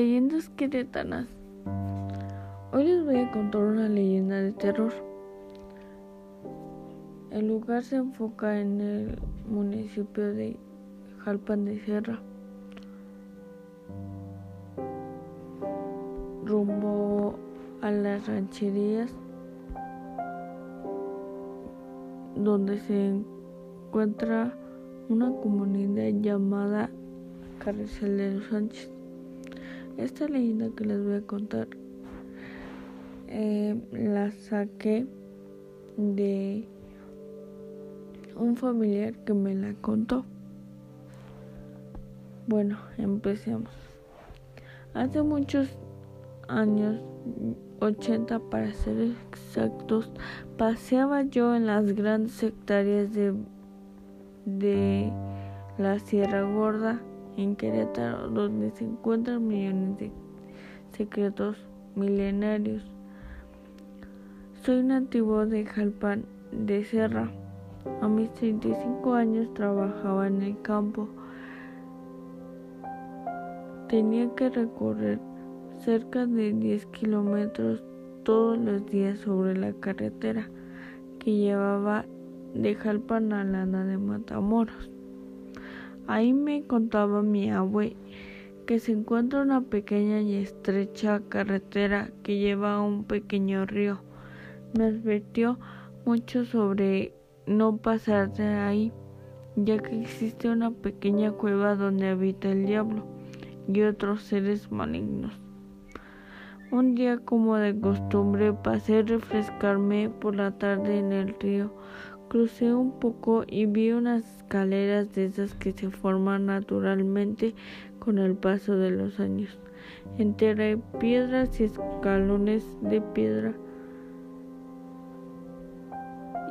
Leyendas queretanas. Hoy les voy a contar una leyenda de terror. El lugar se enfoca en el municipio de Jalpan de Sierra, rumbo a las rancherías donde se encuentra una comunidad llamada Carrizal de los Sánchez. Esta leyenda que les voy a contar eh, la saqué de un familiar que me la contó. Bueno, empecemos. Hace muchos años, 80 para ser exactos, paseaba yo en las grandes hectáreas de, de la Sierra Gorda en Querétaro, donde se encuentran millones de secretos milenarios. Soy nativo de Jalpan de Serra. A mis 35 años trabajaba en el campo. Tenía que recorrer cerca de 10 kilómetros todos los días sobre la carretera que llevaba de Jalpan a Lana de Matamoros. Ahí me contaba mi abue que se encuentra una pequeña y estrecha carretera que lleva a un pequeño río. Me advirtió mucho sobre no pasar de ahí, ya que existe una pequeña cueva donde habita el diablo y otros seres malignos. Un día como de costumbre pasé a refrescarme por la tarde en el río Crucé un poco y vi unas escaleras de esas que se forman naturalmente con el paso de los años. Entre piedras y escalones de piedra.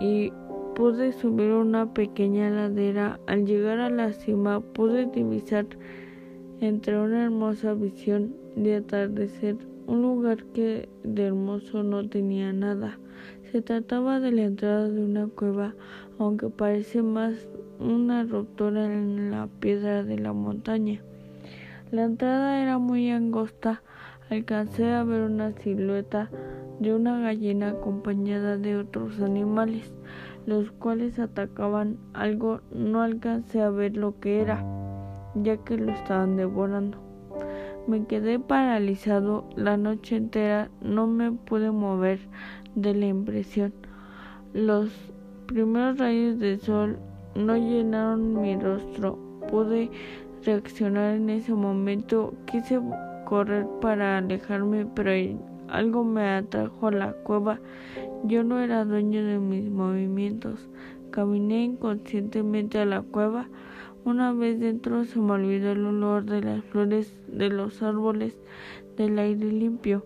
Y pude subir una pequeña ladera. Al llegar a la cima pude divisar entre una hermosa visión de atardecer un lugar que de hermoso no tenía nada se trataba de la entrada de una cueva, aunque parece más una ruptura en la piedra de la montaña. La entrada era muy angosta. Alcancé a ver una silueta de una gallina acompañada de otros animales, los cuales atacaban algo. No alcancé a ver lo que era, ya que lo estaban devorando. Me quedé paralizado la noche entera, no me pude mover de la impresión. Los primeros rayos del sol no llenaron mi rostro. Pude reaccionar en ese momento. Quise correr para alejarme, pero algo me atrajo a la cueva. Yo no era dueño de mis movimientos. Caminé inconscientemente a la cueva. Una vez dentro se me olvidó el olor de las flores de los árboles, del aire limpio.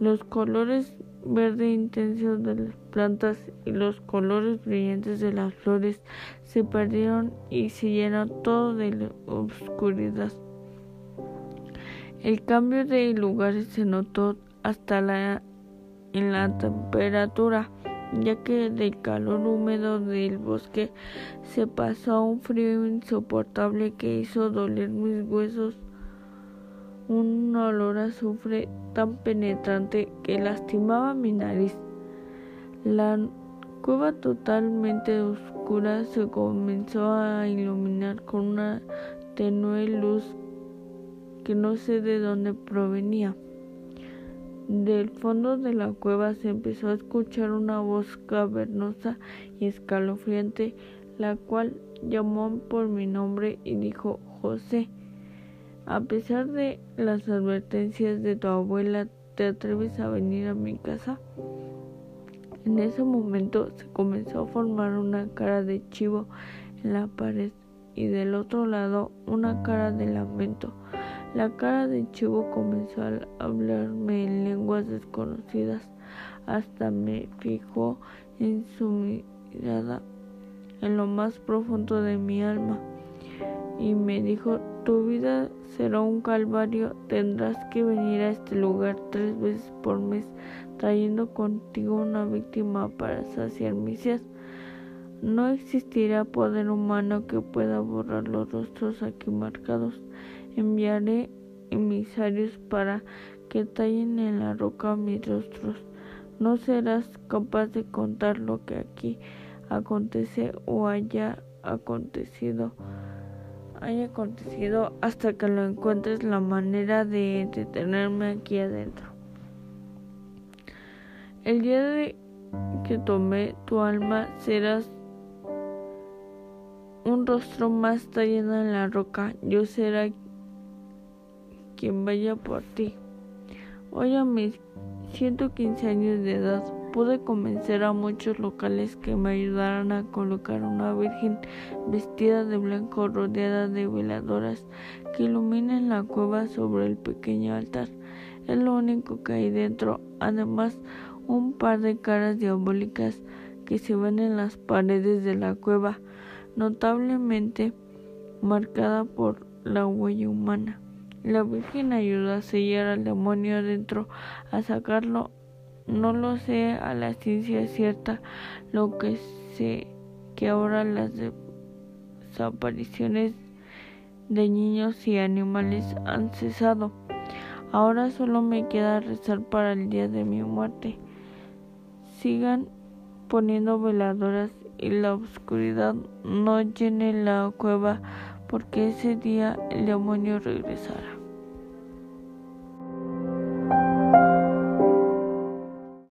Los colores verde intenso de las plantas y los colores brillantes de las flores se perdieron y se llenó todo de oscuridad. El cambio de lugares se notó hasta la, en la temperatura, ya que del calor húmedo del bosque se pasó a un frío insoportable que hizo doler mis huesos un olor a azufre tan penetrante que lastimaba mi nariz. La cueva totalmente oscura se comenzó a iluminar con una tenue luz que no sé de dónde provenía. Del fondo de la cueva se empezó a escuchar una voz cavernosa y escalofriante, la cual llamó por mi nombre y dijo José. A pesar de las advertencias de tu abuela, ¿te atreves a venir a mi casa? En ese momento se comenzó a formar una cara de chivo en la pared y del otro lado una cara de lamento. La cara de chivo comenzó a hablarme en lenguas desconocidas. Hasta me fijó en su mirada en lo más profundo de mi alma y me dijo, tu vida será un calvario, tendrás que venir a este lugar tres veces por mes, trayendo contigo una víctima para saciar mis. No existirá poder humano que pueda borrar los rostros aquí marcados. Enviaré emisarios para que tallen en la roca mis rostros. No serás capaz de contar lo que aquí acontece o haya acontecido haya acontecido hasta que lo encuentres la manera de detenerme aquí adentro. El día de que tomé tu alma serás un rostro más tallado en la roca. Yo será quien vaya por ti. Hoy a mis 115 años de edad pude convencer a muchos locales que me ayudaran a colocar una virgen vestida de blanco rodeada de veladoras que iluminen la cueva sobre el pequeño altar. Es lo único que hay dentro. Además, un par de caras diabólicas que se ven en las paredes de la cueva, notablemente marcada por la huella humana. La Virgen ayuda a sellar al demonio adentro, a sacarlo. No lo sé a la ciencia cierta, lo que sé que ahora las desapariciones de niños y animales han cesado. Ahora solo me queda rezar para el día de mi muerte sigan poniendo veladoras y la oscuridad no llene la cueva porque ese día el demonio regresará.